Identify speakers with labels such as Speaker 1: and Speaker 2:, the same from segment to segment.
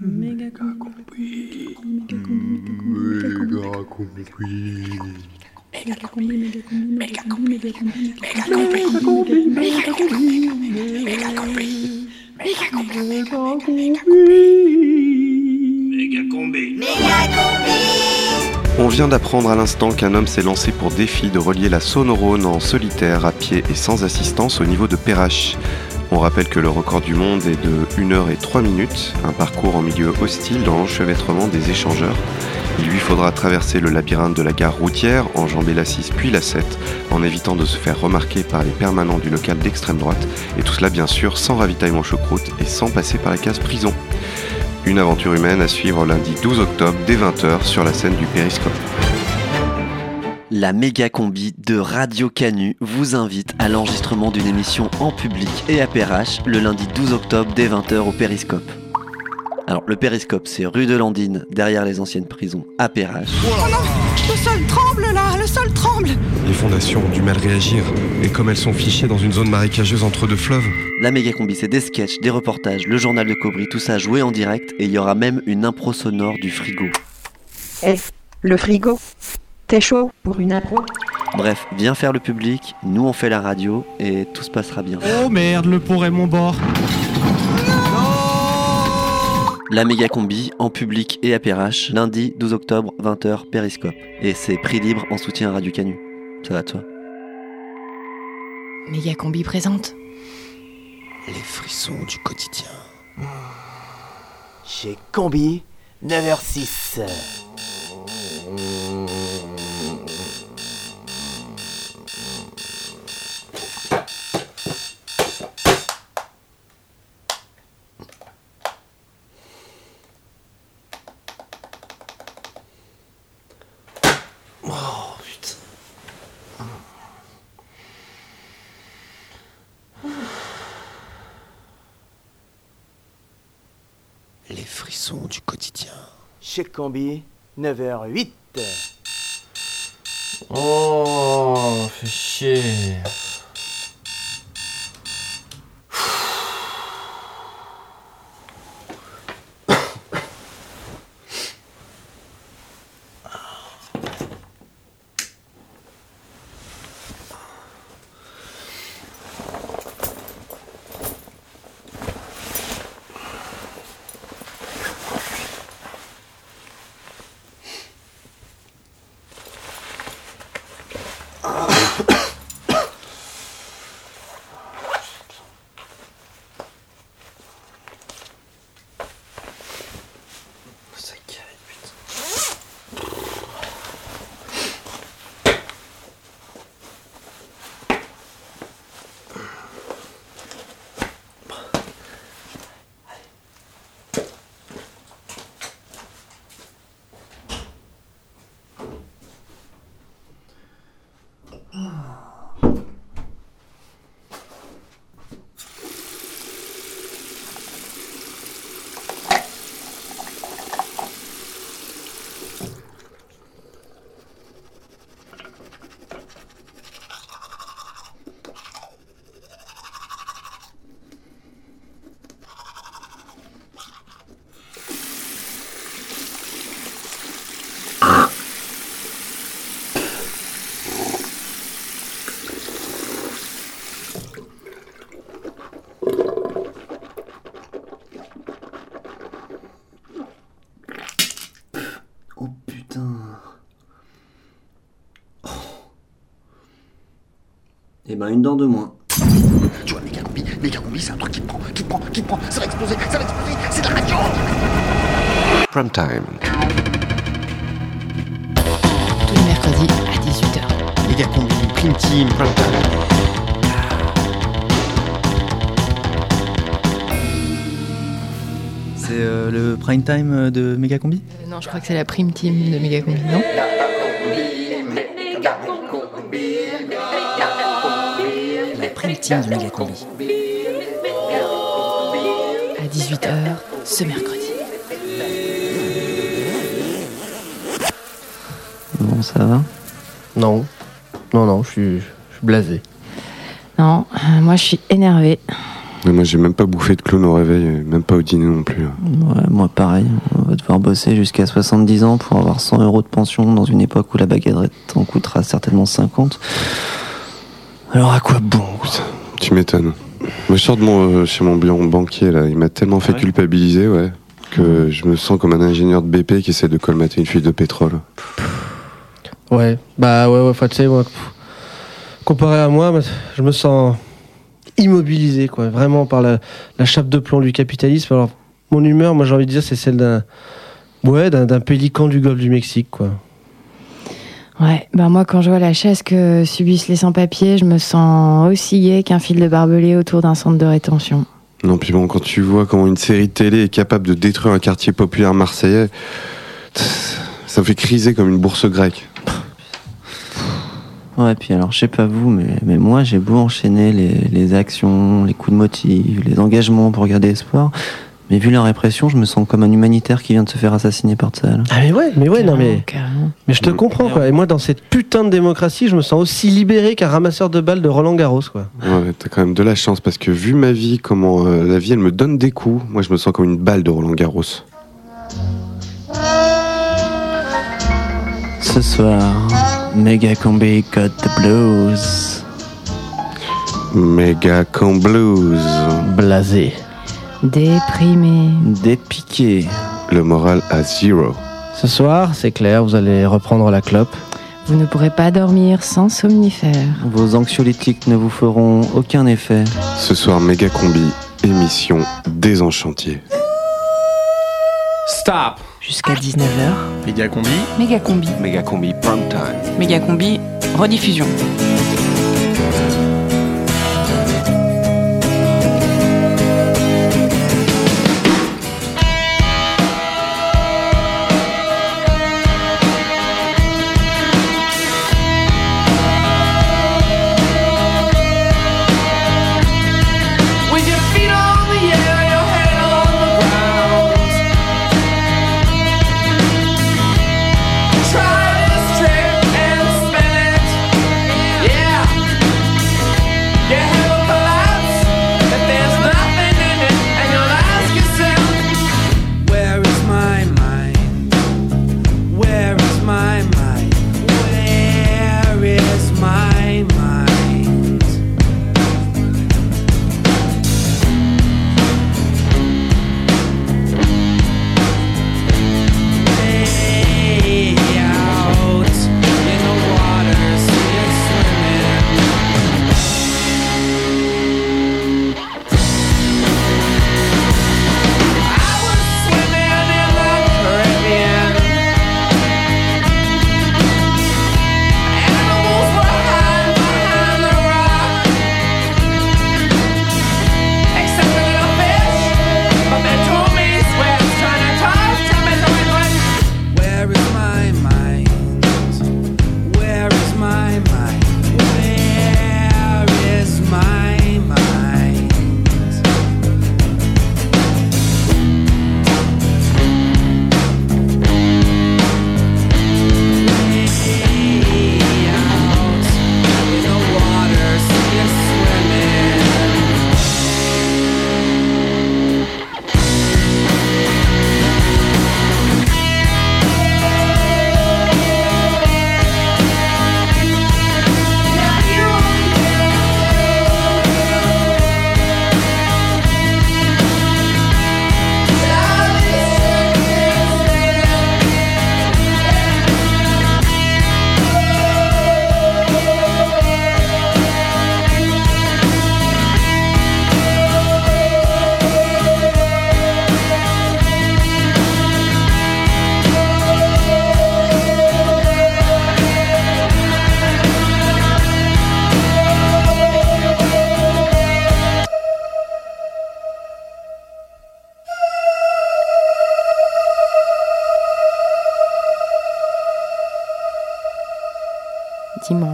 Speaker 1: Méga combi. Méga combi. Méga combi. Méga combi. Méga combi. Méga combi. Méga combi. Méga combi. Méga combi. Méga combi. Méga combi.
Speaker 2: On vient d'apprendre à l'instant qu'un homme s'est lancé pour défi de relier la Saône-Rhône en solitaire, à pied et sans assistance au niveau de Perrache. On rappelle que le record du monde est de 1 heure et 3 minutes, un parcours en milieu hostile dans l'enchevêtrement des échangeurs. Il lui faudra traverser le labyrinthe de la gare routière, enjamber la 6 puis la 7, en évitant de se faire remarquer par les permanents du local d'extrême droite, et tout cela bien sûr sans ravitaillement choucroute et sans passer par la case prison. Une aventure humaine à suivre lundi 12 octobre dès 20h sur la scène du Périscope.
Speaker 3: La méga combi de Radio Canu vous invite à l'enregistrement d'une émission en public et à PRH le lundi 12 octobre dès 20h au Périscope. Alors le Périscope c'est rue de Landine derrière les anciennes prisons à PRH.
Speaker 4: Le sol tremble là, le sol tremble
Speaker 5: Les fondations ont du mal réagir, et comme elles sont fichées dans une zone marécageuse entre deux fleuves,
Speaker 3: La méga combi c'est des sketchs, des reportages, le journal de Cobry, tout ça joué en direct et il y aura même une impro sonore du frigo.
Speaker 4: Eh, le frigo? T'es chaud pour une impro?
Speaker 3: Bref, viens faire le public, nous on fait la radio et tout se passera bien.
Speaker 6: Oh merde, le pont Raymond Bord.
Speaker 3: La méga combi en public et à PRH, lundi 12 octobre 20h Périscope. Et c'est prix libre en soutien à Radio Canu. Ça va de soi.
Speaker 7: Méga Combi présente.
Speaker 8: Les frissons du quotidien.
Speaker 9: Chez Combi, 9h06.
Speaker 8: Oh putain. Du quotidien.
Speaker 9: Chez Combi, 9h08.
Speaker 10: Oh, fait chier.
Speaker 8: Ça cale, putain.
Speaker 3: Oh putain. Et ben une dent de moins.
Speaker 8: Tu vois, méga combi, méga combi, c'est un truc qui te prend, qui te prend, qui te prend, ça va exploser, ça va exploser, c'est de la radio
Speaker 2: Prime time.
Speaker 7: Tous les mercredis à 18h.
Speaker 8: Méga combi, prime team, prime time.
Speaker 11: C'est euh, le prime time euh, de Megacombi
Speaker 7: Euh, non, je crois que c'est la prime team de Méga Combi, non
Speaker 11: Megacombi.
Speaker 7: À 18h ce mercredi.
Speaker 11: Bon, ça va?
Speaker 10: Non. Non, non, je suis, je suis blasé.
Speaker 7: Non, euh, moi je suis énervée.
Speaker 2: Mais moi, j'ai même pas bouffé de clown au réveil, et même pas au dîner non plus.
Speaker 11: Ouais, moi pareil. On va devoir bosser jusqu'à 70 ans pour avoir 100 euros de pension dans une époque où la baguette en coûtera certainement 50. Alors à quoi bon
Speaker 2: Tu m'étonnes. Moi, je sors de mon, euh, chez mon bilan banquier, là. Il m'a tellement fait culpabiliser, ouais, que je me sens comme un ingénieur de BP qui essaie de colmater une fuite de pétrole.
Speaker 10: Ouais, bah ouais, ouais, tu sais, moi, pff, comparé à moi, je me sens immobilisé, quoi, vraiment par la, la chape de plomb du capitalisme. Alors, mon humeur, moi, j'ai envie de dire, c'est celle d'un, ouais, d'un pélican du golfe du Mexique, quoi.
Speaker 7: Ouais, bah moi quand je vois la chasse que subissent les sans-papiers, je me sens aussi gai qu'un fil de barbelé autour d'un centre de rétention.
Speaker 2: Non, puis bon, quand tu vois comment une série de télé est capable de détruire un quartier populaire marseillais, ça me fait criser comme une bourse grecque.
Speaker 11: Ouais, puis alors, je sais pas vous, mais, mais moi, j'ai beau enchaîner les, les actions, les coups de motif, les engagements pour garder espoir. Mais vu la répression, je me sens comme un humanitaire qui vient de se faire assassiner par Tsahal.
Speaker 10: Ah, mais ouais, mais ouais, non, mais.
Speaker 7: Carrément.
Speaker 10: Mais je te comprends, quoi. Et moi, dans cette putain de démocratie, je me sens aussi libéré qu'un ramasseur de balles de Roland Garros, quoi.
Speaker 2: Ouais, t'as quand même de la chance parce que vu ma vie, comment euh, la vie elle me donne des coups, moi je me sens comme une balle de Roland Garros.
Speaker 11: Ce soir, Mega Combi got the blues.
Speaker 2: Mega Blues.
Speaker 10: Blasé.
Speaker 7: Déprimé.
Speaker 11: Dépiqué.
Speaker 2: Le moral à zéro.
Speaker 10: Ce soir, c'est clair, vous allez reprendre la clope.
Speaker 7: Vous ne pourrez pas dormir sans somnifère.
Speaker 11: Vos anxiolytiques ne vous feront aucun effet.
Speaker 2: Ce soir, Méga Combi, émission Désenchantier.
Speaker 12: Stop
Speaker 7: Jusqu'à 19h.
Speaker 12: Méga combi
Speaker 13: Méga combi.
Speaker 12: Méga combi prime time.
Speaker 13: Méga combi. Rediffusion.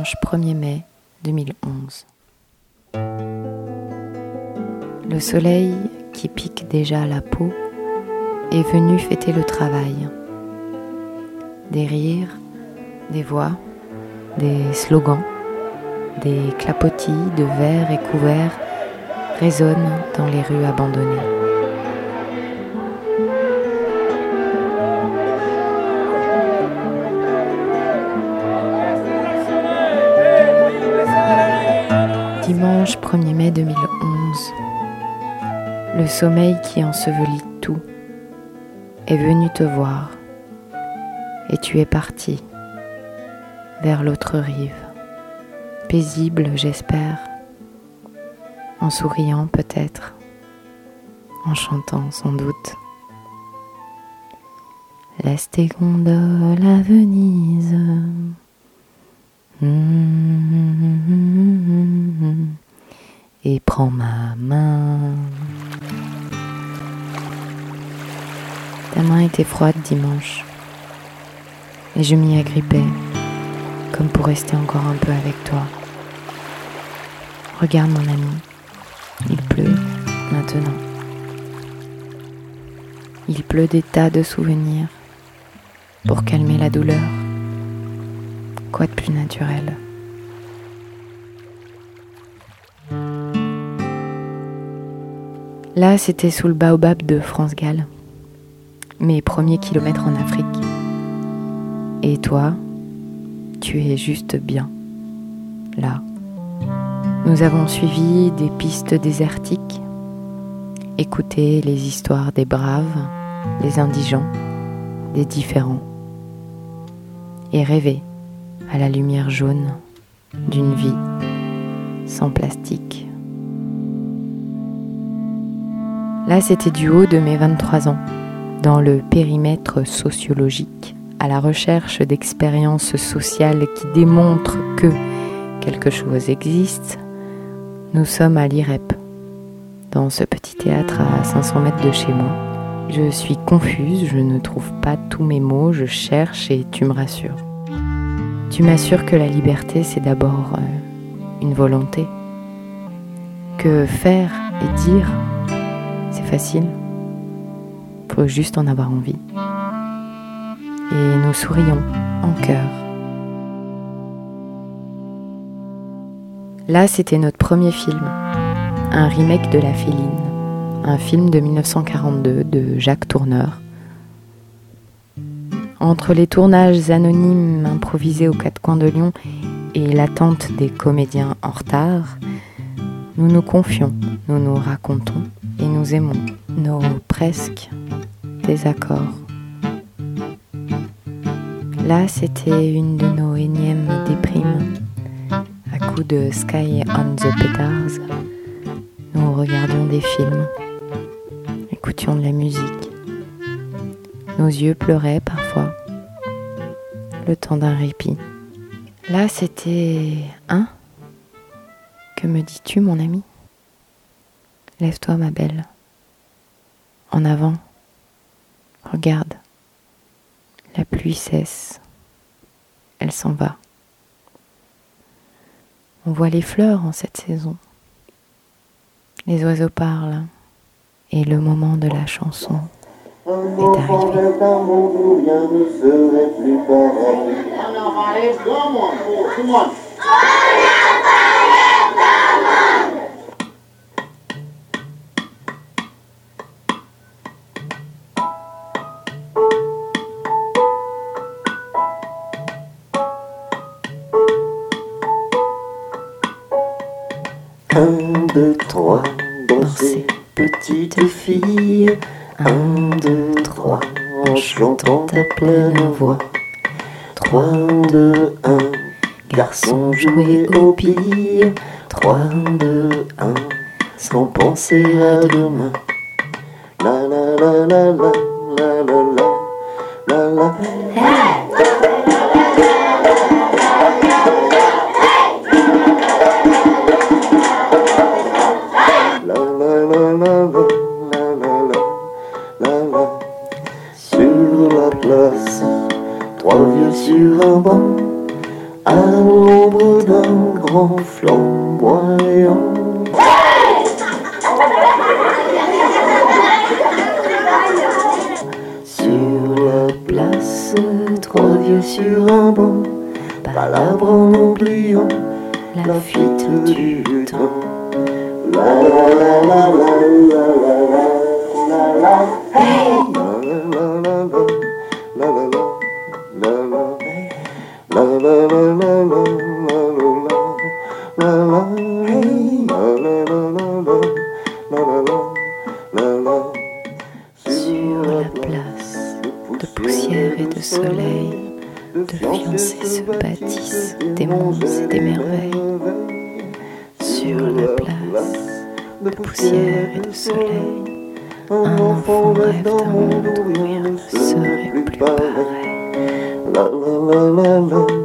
Speaker 7: Dimanche 1er mai 2011. Le soleil qui pique déjà la peau est venu fêter le travail. Des rires, des voix, des slogans, des clapotis de verres et couverts résonne dans les rues abandonnées. Dimanche 1er mai 2011. Le sommeil qui ensevelit tout est venu te voir et tu es parti vers l'autre rive. Paisible, j'espère, en souriant peut-être, en chantant sans doute. Laisse tes gondoles à Venise. Et prends ma main. Ta main était froide dimanche. Et je m'y agrippais, comme pour rester encore un peu avec toi. Regarde mon ami, il pleut maintenant. Il pleut des tas de souvenirs pour calmer la douleur. Quoi de plus naturel? Là, c'était sous le baobab de France Gall, mes premiers kilomètres en Afrique. Et toi, tu es juste bien, là. Nous avons suivi des pistes désertiques, écouté les histoires des braves, des indigents, des différents, et rêvé à la lumière jaune d'une vie sans plastique. Là, c'était du haut de mes 23 ans, dans le périmètre sociologique, à la recherche d'expériences sociales qui démontrent que quelque chose existe. Nous sommes à l'IREP, dans ce petit théâtre à 500 mètres de chez moi. Je suis confuse, je ne trouve pas tous mes mots, je cherche et tu me rassures. Tu m'assures que la liberté, c'est d'abord euh, une volonté. Que faire et dire, facile. Faut juste en avoir envie. Et nous sourions en cœur. Là, c'était notre premier film, un remake de La Féline, un film de 1942 de Jacques Tourneur. Entre les tournages anonymes improvisés aux quatre coins de Lyon et l'attente des comédiens en retard, nous nous confions, nous nous racontons et nous aimons nos presque désaccords. Là, c'était une de nos énièmes déprimes. À coup de Sky on the Petars, nous regardions des films, écoutions de la musique. Nos yeux pleuraient parfois, le temps d'un répit. Là, c'était un. Que me dis-tu, mon ami? Lève-toi, ma belle. En avant. Regarde. La pluie cesse. Elle s'en va. On voit les fleurs en cette saison. Les oiseaux parlent. Et le moment de la chanson est arrivé.
Speaker 14: Petite fille. Un, deux, trois, en chantant à pleine voix. Trois, deux, un, garçon jouez aux billes. Trois, deux, un, sans penser à demain. La la la la la la la la la la. La sur un banc, à l'ombre d'un grand flamboyant. Sur la place, trois vieux sur un banc, palabre en oubliant la fuite du temps.
Speaker 7: La la la la la la la la la la la la la la la sur la place de poussière et de soleil, de fiancés se bâtissent des mondes et des merveilles. Sur la place de poussière et de soleil, un enfant rêve d'un monde où rien ne serait plus.
Speaker 13: island.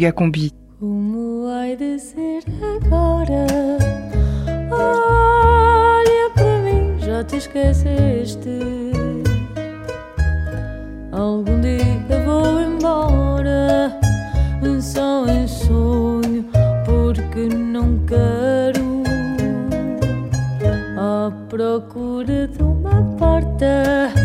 Speaker 13: méga combi.
Speaker 15: Como vai descer agora? Olha para mim, já te esqueceste. Algum dia vou embora, só em sonho, porque não quero. À procura de uma porta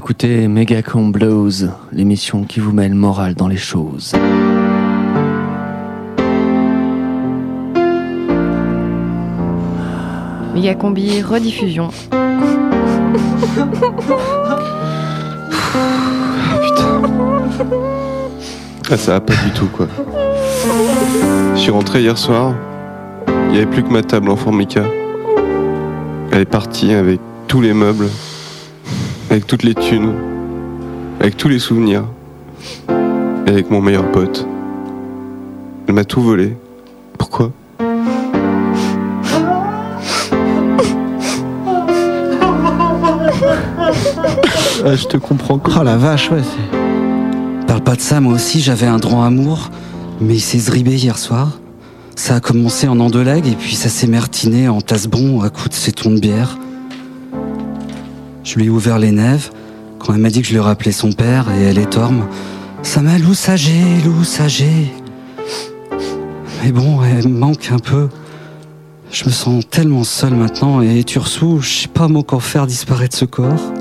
Speaker 11: écoutez Megacon Blues, l'émission qui vous met le moral dans les choses.
Speaker 7: Megacombi, rediffusion. Putain.
Speaker 2: Ah, ça va pas du tout, quoi. Je suis rentré hier soir, il n'y avait plus que ma table en formica. Elle est partie avec tous les meubles avec toutes les thunes, avec tous les souvenirs, et avec mon meilleur pote. Elle m'a tout volé. Pourquoi?
Speaker 10: Ah, je te comprends. Oh la vache, ouais.
Speaker 16: Parle pas de ça, moi aussi j'avais un droit amour, mais il s'est zribé hier soir. Ça a commencé en endolag et puis ça s'est mertiné en tasse-bon à coups de ses tons de bière. Je lui ai ouvert les nèves quand elle m'a dit que je lui rappelais son père et elle est orme. Ça m'a loussagé, loussagé. Mais bon, elle me manque un peu. Je me sens tellement seul maintenant et Tursou, je sais pas moi qu'en faire disparaître ce corps.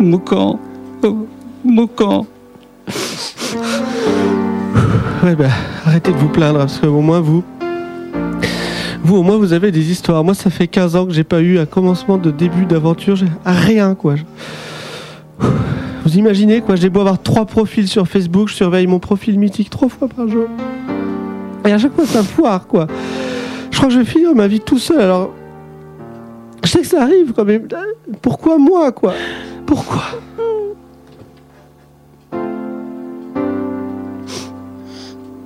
Speaker 16: Moquant, moquant.
Speaker 10: Ouais, bah, arrêtez de vous plaindre, parce que au moins vous. Vous, au moins, vous avez des histoires. Moi, ça fait 15 ans que j'ai pas eu un commencement de début d'aventure. J'ai rien, quoi. Vous imaginez, quoi J'ai beau avoir trois profils sur Facebook, je surveille mon profil mythique trois fois par jour. Et à chaque fois, ça foire, quoi. Je crois que je vais finir ma vie tout seul, alors. Je sais que ça arrive, quand même. Pourquoi moi, quoi? Pourquoi?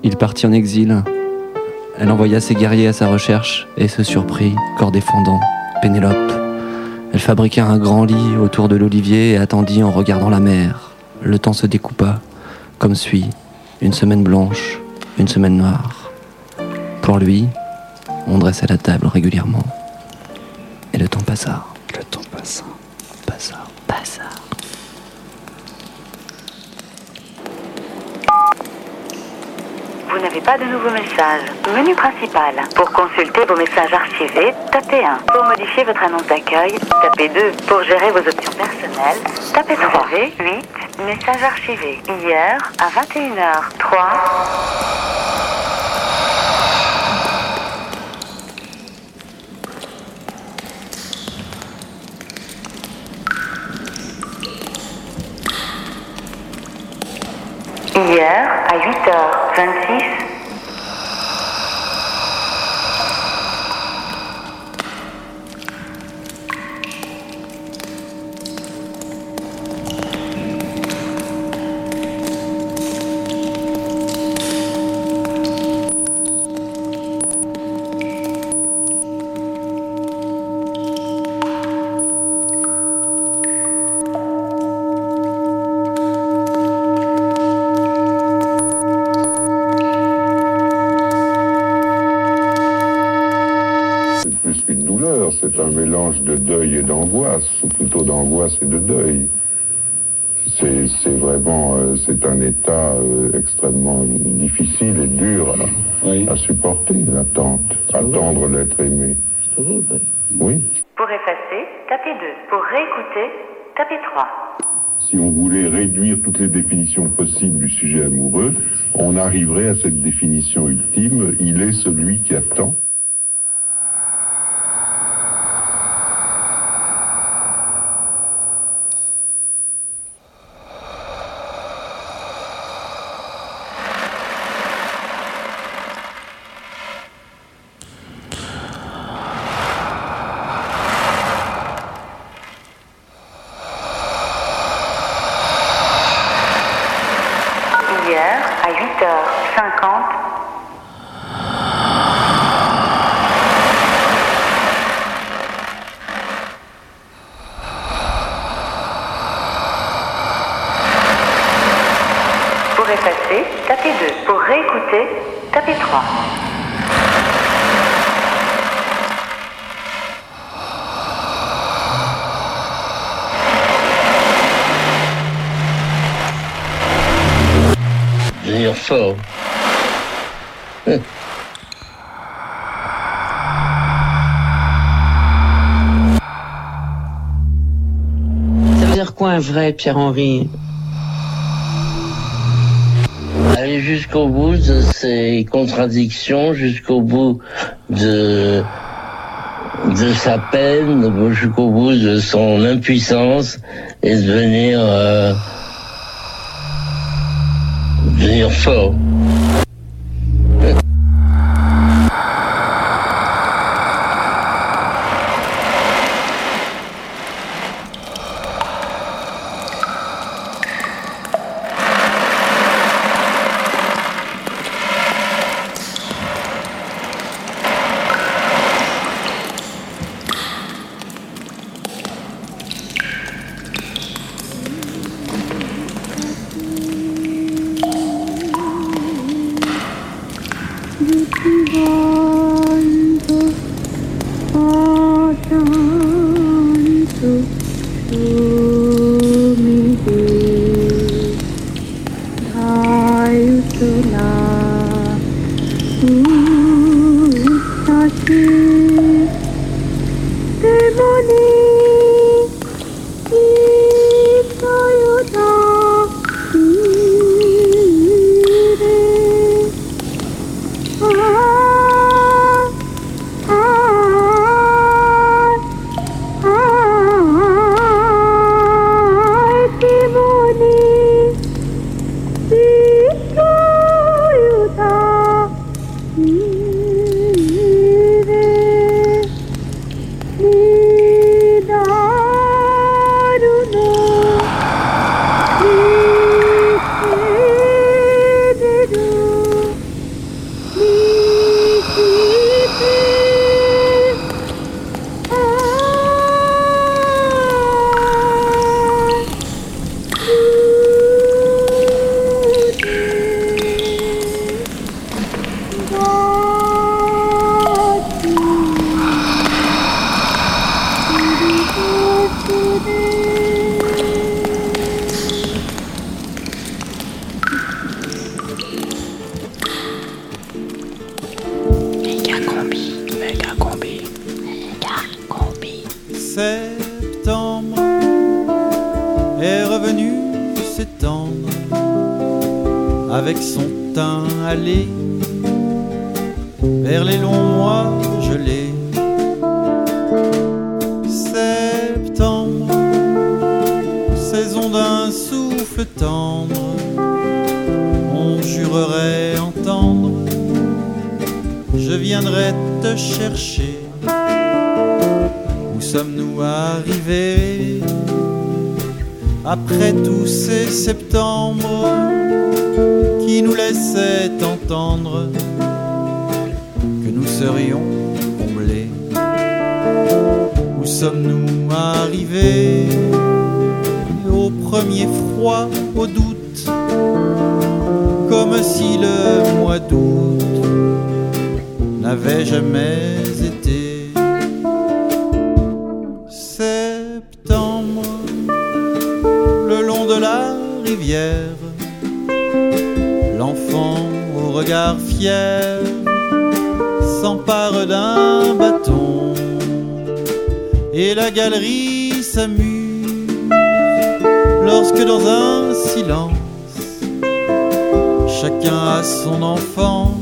Speaker 11: Il partit en exil. Elle envoya ses guerriers à sa recherche et se surprit, corps défendant, Pénélope. Elle fabriqua un grand lit autour de l'olivier et attendit en regardant la mer. Le temps se découpa, comme suit, une semaine blanche, une semaine noire. Pour lui, on dressait la table régulièrement. Et le temps passa.
Speaker 16: Le temps passa.
Speaker 11: Passa.
Speaker 17: Vous n'avez pas de nouveaux messages. Menu principal. Pour consulter vos messages archivés, tapez 1. Pour modifier votre annonce d'accueil, tapez 2. Pour gérer vos options personnelles, tapez 3. 8. Messages archivés. Hier, à 21h03. Hier, à 8h26.
Speaker 18: Mélange de deuil et d'angoisse, ou plutôt d'angoisse et de deuil. C'est c'est vraiment, euh, c'est un état euh, extrêmement difficile et dur à, à supporter, l'attente, attendre l'être aimé. Oui.
Speaker 17: Pour effacer, tapez 2. Pour réécouter, tapez 3.
Speaker 18: Si on voulait réduire toutes les définitions possibles du sujet amoureux, on arriverait à cette définition ultime, il est celui qui attend.
Speaker 17: Hier, à 8h50. Pour effacer, tapez 2. Pour réécouter, tapez 3.
Speaker 19: Junior fort.
Speaker 20: Ça veut dire quoi un vrai Pierre-Henri?
Speaker 19: Aller jusqu'au bout de ces contradictions, jusqu'au bout de,
Speaker 20: de sa peine jusqu'au bout de son impuissance et devenir euh, devenir
Speaker 21: septembre le long de la rivière l'enfant au regard fier s'empare d'un bâton et la galerie s'amuse lorsque dans un silence chacun a son enfance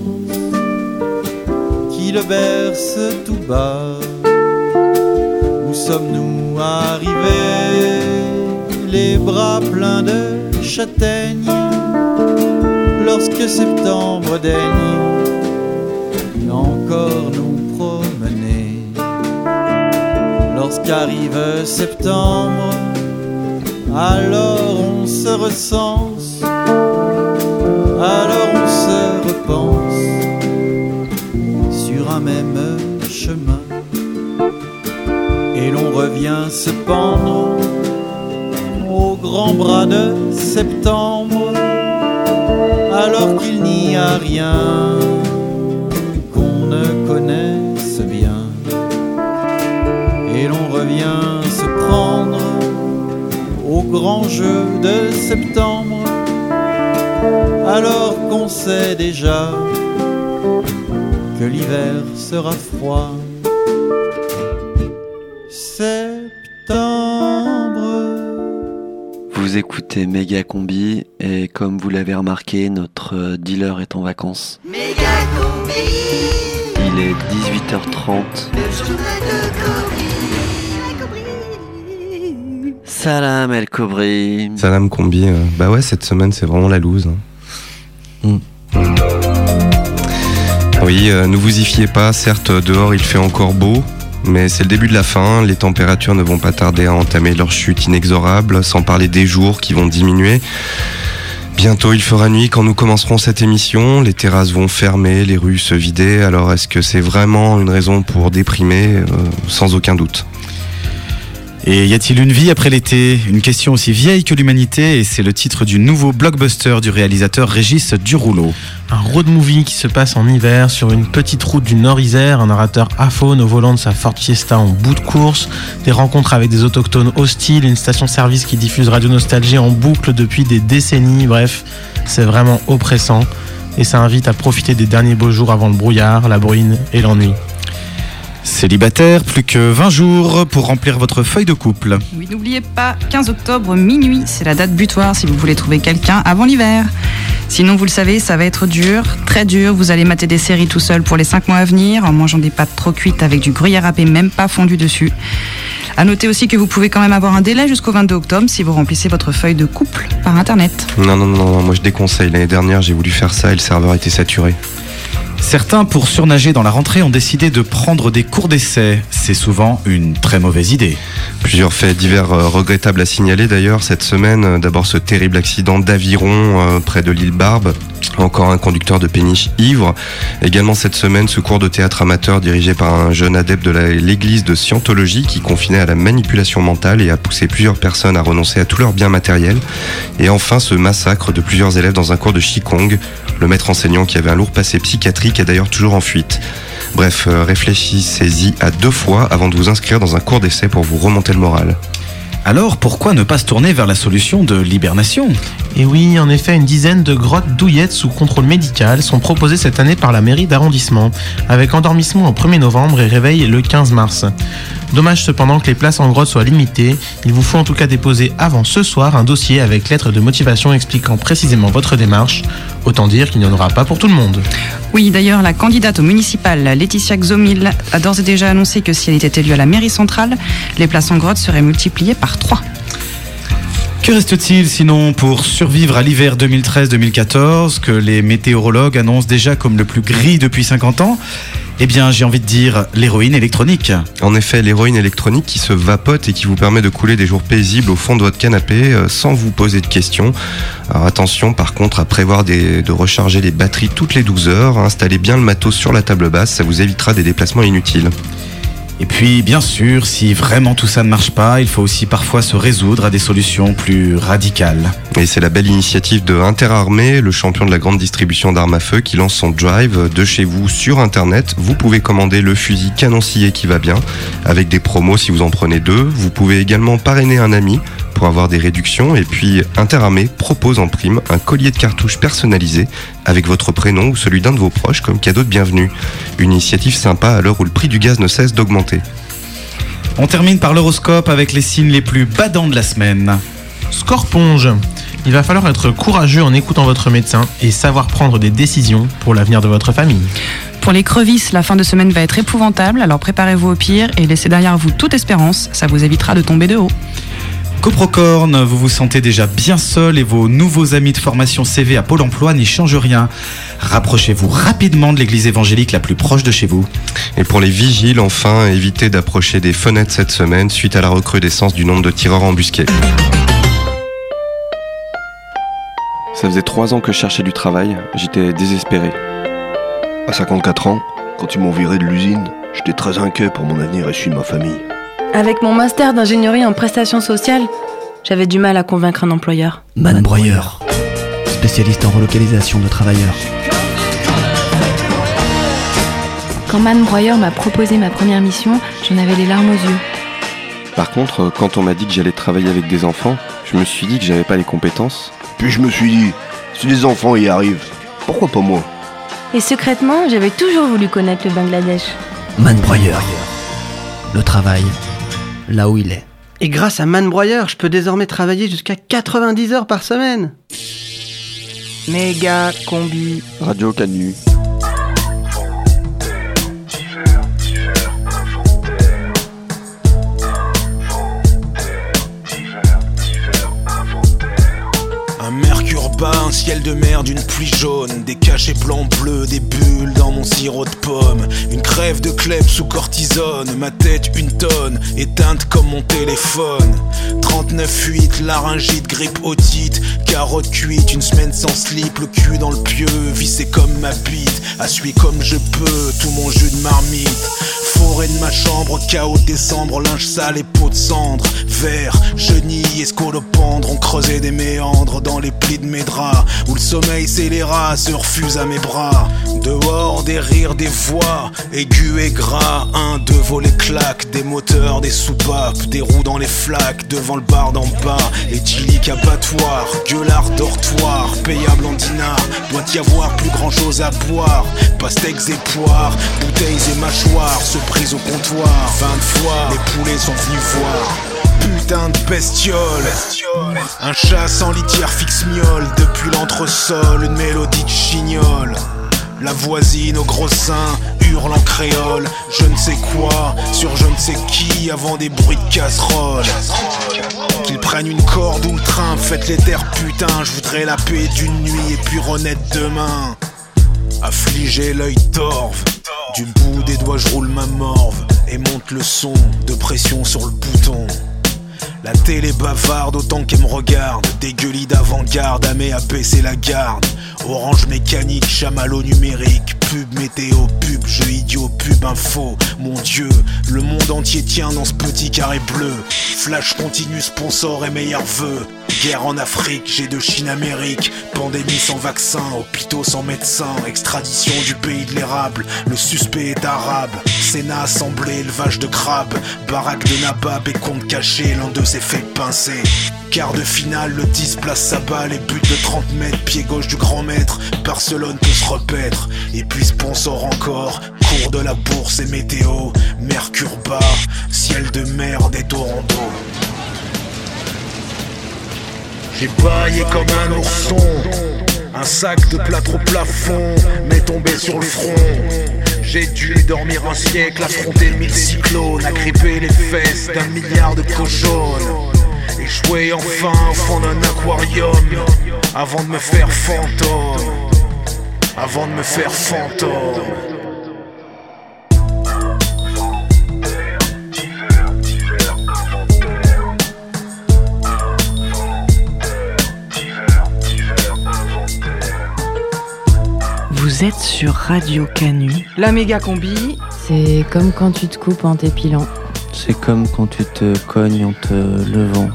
Speaker 21: qui le berce tout bas. Sommes-nous arrivés Les bras pleins de châtaignes lorsque septembre daigne encore nous promener. Lorsqu'arrive septembre, alors on se recense, alors on se repense sur un même. Et l'on revient se pendre au grand bras de septembre, alors qu'il n'y a rien qu'on ne connaisse bien. Et l'on revient se prendre au grand jeu de septembre, alors qu'on sait déjà que l'hiver sera froid.
Speaker 3: Écoutez Méga Combi et comme vous l'avez remarqué, notre euh, dealer est en vacances. Il est 18h30. Salam El Kobri.
Speaker 2: Salam Combi, euh, bah ouais, cette semaine c'est vraiment la loose. hein. Oui, euh, ne vous y fiez pas, certes dehors il fait encore beau, mais c'est le début de la fin, les températures ne vont pas tarder à entamer leur chute inexorable, sans parler des jours qui vont diminuer. Bientôt il fera nuit quand nous commencerons cette émission, les terrasses vont fermer, les rues se vider, alors est-ce que c'est vraiment une raison pour déprimer? Euh, Sans aucun doute.
Speaker 22: Et y a-t-il une vie après l'été? Une question aussi vieille que l'humanité et c'est le titre du nouveau blockbuster du réalisateur Régis Durouleau.
Speaker 6: Un road movie qui se passe en hiver sur une petite route du Nord-Isère, un narrateur aphone au volant de sa Ford Fiesta en bout de course, des rencontres avec des autochtones hostiles, une station-service qui diffuse Radio Nostalgie en boucle depuis des décennies, bref, c'est vraiment oppressant. Et ça invite à profiter des derniers beaux jours avant le brouillard, la bruine et l'ennui.
Speaker 22: Célibataire, plus que 20 jours pour remplir votre feuille de couple.
Speaker 23: Oui, n'oubliez pas, 15 octobre, minuit, c'est la date butoir si vous voulez trouver quelqu'un avant l'hiver. Sinon, vous le savez, ça va être dur, très dur. Vous allez mater des séries tout seul pour les 5 mois à venir, en mangeant des pâtes trop cuites avec du gruyère râpé même pas fondu dessus. À noter aussi que vous pouvez quand même avoir un délai jusqu'au 22 octobre si vous remplissez votre feuille de couple par internet.
Speaker 2: Non, non, non, non, moi je déconseille. L'année dernière j'ai voulu faire ça et le serveur était saturé.
Speaker 22: Certains, pour surnager dans la rentrée, ont décidé de prendre des cours d'essai. C'est souvent une très mauvaise idée.
Speaker 2: Plusieurs faits divers euh, regrettables à signaler d'ailleurs cette semaine. D'abord ce terrible accident d'aviron euh, près de l'île Barbe. Encore un conducteur de péniche ivre. Également cette semaine ce cours de théâtre amateur dirigé par un jeune adepte de l'église de Scientologie qui confinait à la manipulation mentale et a poussé plusieurs personnes à renoncer à tous leurs biens matériels. Et enfin ce massacre de plusieurs élèves dans un cours de Qigong. Le maître enseignant qui avait un lourd passé psychiatrique est d'ailleurs toujours en fuite. Bref, euh, réfléchissez-y à deux fois avant de vous inscrire dans un cours d'essai pour vous remonter le moral.
Speaker 22: Alors pourquoi ne pas se tourner vers la solution de l'hibernation?
Speaker 6: Et oui, en effet, une dizaine de grottes douillettes sous contrôle médical sont proposées cette année par la mairie d'arrondissement, avec endormissement au 1er novembre et réveil le 15 mars. Dommage cependant que les places en grotte soient limitées, il vous faut en tout cas déposer avant ce soir un dossier avec lettre de motivation expliquant précisément votre démarche, autant dire qu'il n'y en aura pas pour tout le monde.
Speaker 23: Oui, d'ailleurs, la candidate au municipal, Laetitia Xomil, a d'ores et déjà annoncé que si elle était élue à la mairie centrale, les places en grotte seraient multipliées par 3.
Speaker 22: Que reste-t-il sinon pour survivre à l'hiver 2013-2014 que les météorologues annoncent déjà comme le plus gris depuis 50 ans? Eh bien, j'ai envie de dire l'héroïne électronique.
Speaker 2: En effet, l'héroïne électronique qui se vapote et qui vous permet de couler des jours paisibles au fond de votre canapé euh, sans vous poser de questions. Alors attention par contre à prévoir de recharger les batteries toutes les 12 heures. Installez bien le matos sur la table basse, ça vous évitera des déplacements inutiles.
Speaker 22: Et puis, bien sûr, si vraiment tout ça ne marche pas, il faut aussi parfois se résoudre à des solutions plus radicales.
Speaker 2: Et c'est la belle initiative de Interarmée, le champion de la grande distribution d'armes à feu, qui lance son drive de chez vous sur Internet. Vous pouvez commander le fusil canoncier qui va bien, avec des promos si vous en prenez deux. Vous pouvez également parrainer un ami pour avoir des réductions. Et puis Interarmée propose en prime un collier de cartouches personnalisé avec votre prénom ou celui d'un de vos proches comme cadeau de bienvenue. Une initiative sympa à l'heure où le prix du gaz ne cesse d'augmenter.
Speaker 22: On termine par l'horoscope avec les signes les plus badants de la semaine.
Speaker 6: Scorponge. Il va falloir être courageux en écoutant votre médecin et savoir prendre des décisions pour l'avenir de votre famille.
Speaker 23: Pour les crevisses, la fin de semaine va être épouvantable, alors préparez-vous au pire et laissez derrière vous toute espérance, ça vous évitera de tomber de haut.
Speaker 22: Coprocorne, vous vous sentez déjà bien seul et vos nouveaux amis de formation CV à Pôle emploi n'y changent rien. Rapprochez-vous rapidement de l'église évangélique la plus proche de chez vous.
Speaker 2: Et pour les vigiles, enfin, évitez d'approcher des fenêtres cette semaine suite à la recrudescence du nombre de tireurs embusqués.
Speaker 24: Ça faisait trois ans que je cherchais du travail, j'étais désespéré.
Speaker 25: À 54 ans, quand ils m'ont viré de l'usine, j'étais très inquiet pour mon avenir et celui de ma famille.
Speaker 26: Avec mon master d'ingénierie en prestations sociales, j'avais du mal à convaincre un employeur.
Speaker 27: Man Broyeur, spécialiste en relocalisation de travailleurs.
Speaker 7: Quand Man Broyeur m'a proposé ma première mission, j'en avais les larmes aux yeux.
Speaker 24: Par contre, euh, quand on m'a dit que j'allais travailler avec des enfants, je me suis dit que j'avais pas les compétences.
Speaker 25: Puis je me suis dit, si les enfants y arrivent, pourquoi pas moi?
Speaker 26: Et secrètement, j'avais toujours voulu connaître le Bangladesh.
Speaker 27: Man Broyeur, le travail, là où il est.
Speaker 12: Et grâce à Man Broyer, je peux désormais travailler jusqu'à 90 heures par semaine.
Speaker 28: Méga combi.
Speaker 24: Radio Canu.
Speaker 29: Un ciel de mer d'une pluie jaune, des cachets blancs bleus, des bulles dans mon sirop de pomme, une crève de clèves sous cortisone, ma tête une tonne, éteinte comme mon téléphone. 39-8, laryngite, grippe otite, carotte cuite, une semaine sans slip, le cul dans le pieu, vissé comme ma bite, assuyé comme je peux, tout mon jus de marmite. Forêt de ma chambre, chaos de décembre, linge sale et peau de cendre, verre, chenille, escolopendre, on creusait des méandres dans les plis de mes où le sommeil scélérat se refuse à mes bras. Dehors, des rires, des voix, aigus et gras, un, deux volets claques, des moteurs, des soupapes, des roues dans les flaques, devant le bar d'en bas, éthylique abattoir, gueulard dortoir, payable en dinars, doit y avoir plus grand chose à boire, pastèques et poires, bouteilles et mâchoires, se prise au comptoir, 20 fois, les poulets sont venus voir putain de bestiole. Un chat sans litière fixe miole depuis l'entresol, une mélodie de chignole. La voisine au gros sein hurle en créole, je ne sais quoi, sur je ne sais qui, avant des bruits de casserole. Qu'ils prennent une corde ou le train, faites les terres putain, je voudrais la paix d'une nuit et puis renaître demain. Affligé, l'œil torve, du bout des doigts je roule ma morve et monte le son de pression sur le bouton. La télé bavarde autant qu'elle me regarde. Dégueulis d'avant-garde, Amé à baisser la garde. Orange mécanique, chamallow numérique. Pub météo, pub, jeu idiot, pub info. Mon dieu, le monde entier tient dans ce petit carré bleu. Flash continue, sponsor et meilleurs vœux. Guerre en Afrique, j'ai de Chine Amérique. Pandémie sans vaccin, hôpitaux sans médecin. Extradition du pays de l'érable. Le suspect est arabe. Sénat assemblée, élevage de crabes. Baraque de nabab et compte caché, l'un d'eux s'est fait pincer. Quart de finale, le 10 place sa balle et but de 30 mètres, pied gauche du grand maître. Barcelone peut se repaître, et puis sponsor encore. Cours de la bourse et météo, mercure bas, ciel de mer des Toronto. J'ai baillé comme un ourson, un sac de plâtre au plafond m'est tombé sur le front. J'ai dû dormir un siècle, affronter mille cyclones, agripper les fesses d'un milliard de cochonnes. Échouer enfin au fond d'un aquarium, avant de me faire fantôme. Avant de me faire fantôme.
Speaker 13: Vous êtes sur Radio Canu.
Speaker 23: La méga combi.
Speaker 7: C'est comme quand tu te coupes en t'épilant.
Speaker 11: C'est comme quand tu te cognes en te levant.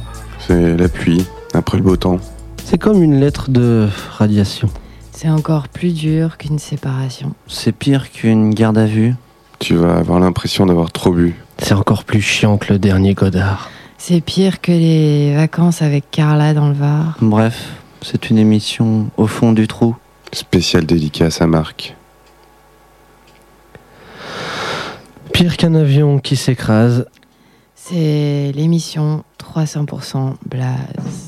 Speaker 30: C'est la pluie, après le beau temps.
Speaker 10: C'est comme une lettre de radiation.
Speaker 7: C'est encore plus dur qu'une séparation.
Speaker 11: C'est pire qu'une garde à vue.
Speaker 30: Tu vas avoir l'impression d'avoir trop bu.
Speaker 10: C'est encore plus chiant que le dernier Godard.
Speaker 7: C'est pire que les vacances avec Carla dans le Var.
Speaker 11: Bref, c'est une émission au fond du trou.
Speaker 30: Spécial dédicace à Marc.
Speaker 10: Pire qu'un avion qui s'écrase.
Speaker 7: C'est l'émission 300% Blaze.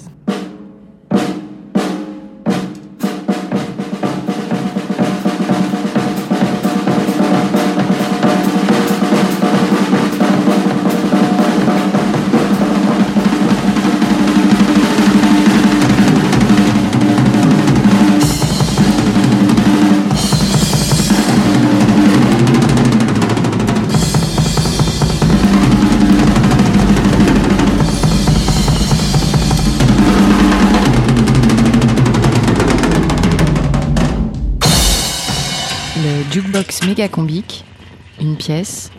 Speaker 7: Le jukebox méga combique, une pièce,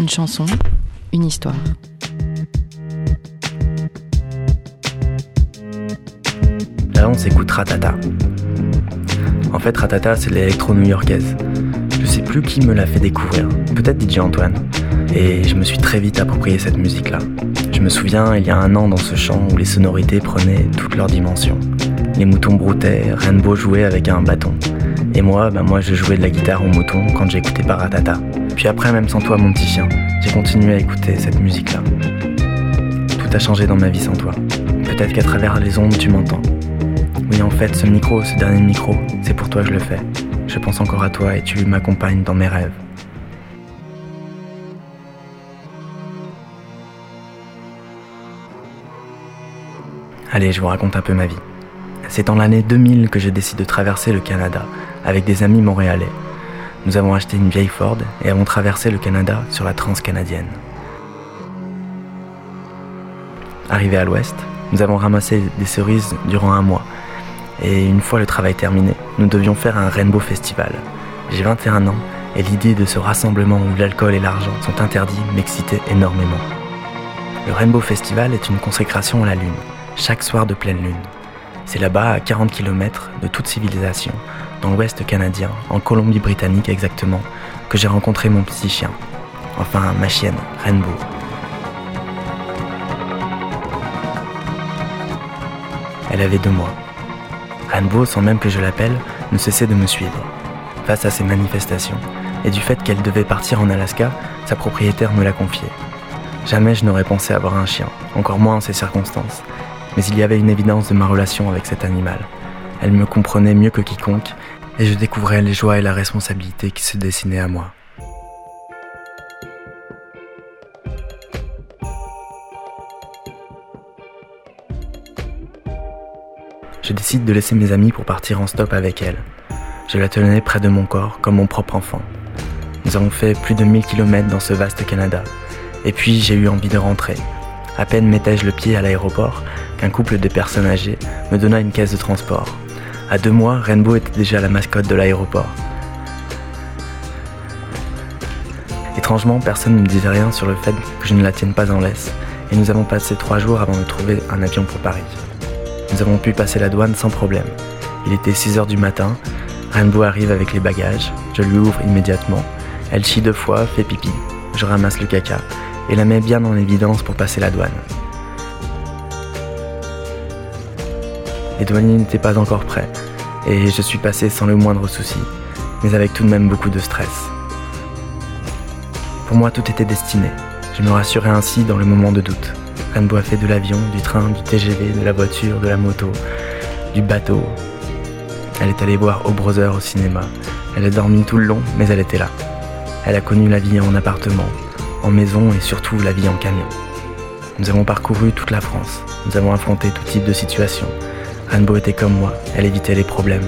Speaker 7: une chanson, une histoire.
Speaker 31: Là, on s'écoute Ratata. En fait, Ratata, c'est l'électro new-yorkaise. Je sais plus qui me l'a fait découvrir, peut-être DJ Antoine. Et je me suis très vite approprié cette musique-là. Je me souviens, il y a un an, dans ce chant où les sonorités prenaient toutes leurs dimensions. Les moutons broutaient, Rainbow jouait avec un bâton. Et moi, bah moi, je jouais de la guitare au mouton quand j'écoutais Paratata. Puis après, même sans toi, mon petit chien, j'ai continué à écouter cette musique-là. Tout a changé dans ma vie sans toi. Peut-être qu'à travers les ondes, tu m'entends. Oui, en fait, ce micro, ce dernier micro, c'est pour toi que je le fais. Je pense encore à toi et tu m'accompagnes dans mes rêves. Allez, je vous raconte un peu ma vie. C'est en l'année 2000 que je décide de traverser le Canada avec des amis montréalais. Nous avons acheté une vieille Ford et avons traversé le Canada sur la transcanadienne. Arrivé à l'ouest, nous avons ramassé des cerises durant un mois. Et une fois le travail terminé, nous devions faire un Rainbow Festival. J'ai 21 ans et l'idée de ce rassemblement où l'alcool et l'argent sont interdits m'excitait énormément. Le Rainbow Festival est une consécration à la Lune, chaque soir de pleine Lune. C'est là-bas, à 40 km de toute civilisation, dans l'ouest canadien, en Colombie-Britannique exactement, que j'ai rencontré mon petit chien. Enfin, ma chienne, Rainbow. Elle avait deux mois. Rainbow, sans même que je l'appelle, ne cessait de me suivre. Face à ces manifestations, et du fait qu'elle devait partir en Alaska, sa propriétaire me l'a confiée. Jamais je n'aurais pensé avoir un chien, encore moins en ces circonstances, mais il y avait une évidence de ma relation avec cet animal. Elle me comprenait mieux que quiconque, et je découvrais les joies et la responsabilité qui se dessinaient à moi. Je décide de laisser mes amis pour partir en stop avec elle. Je la tenais près de mon corps comme mon propre enfant. Nous avons fait plus de 1000 km dans ce vaste Canada. Et puis j'ai eu envie de rentrer. À peine mettais-je le pied à l'aéroport qu'un couple de personnes âgées me donna une caisse de transport. À deux mois, Rainbow était déjà la mascotte de l'aéroport. Étrangement, personne ne me disait rien sur le fait que je ne la tienne pas en laisse, et nous avons passé trois jours avant de trouver un avion pour Paris. Nous avons pu passer la douane sans problème. Il était 6 heures du matin, Rainbow arrive avec les bagages, je lui ouvre immédiatement. Elle chie deux fois, fait pipi. Je ramasse le caca et la mets bien en évidence pour passer la douane. Les douaniers n'étaient pas encore prêts et je suis passé sans le moindre souci, mais avec tout de même beaucoup de stress. Pour moi, tout était destiné. Je me rassurais ainsi dans le moment de doute. Rainbow a fait de l'avion, du train, du TGV, de la voiture, de la moto, du bateau. Elle est allée voir O Brother au cinéma. Elle a dormi tout le long, mais elle était là. Elle a connu la vie en appartement, en maison et surtout la vie en camion. Nous avons parcouru toute la France. Nous avons affronté tout type de situations. Rainbow était comme moi, elle évitait les problèmes.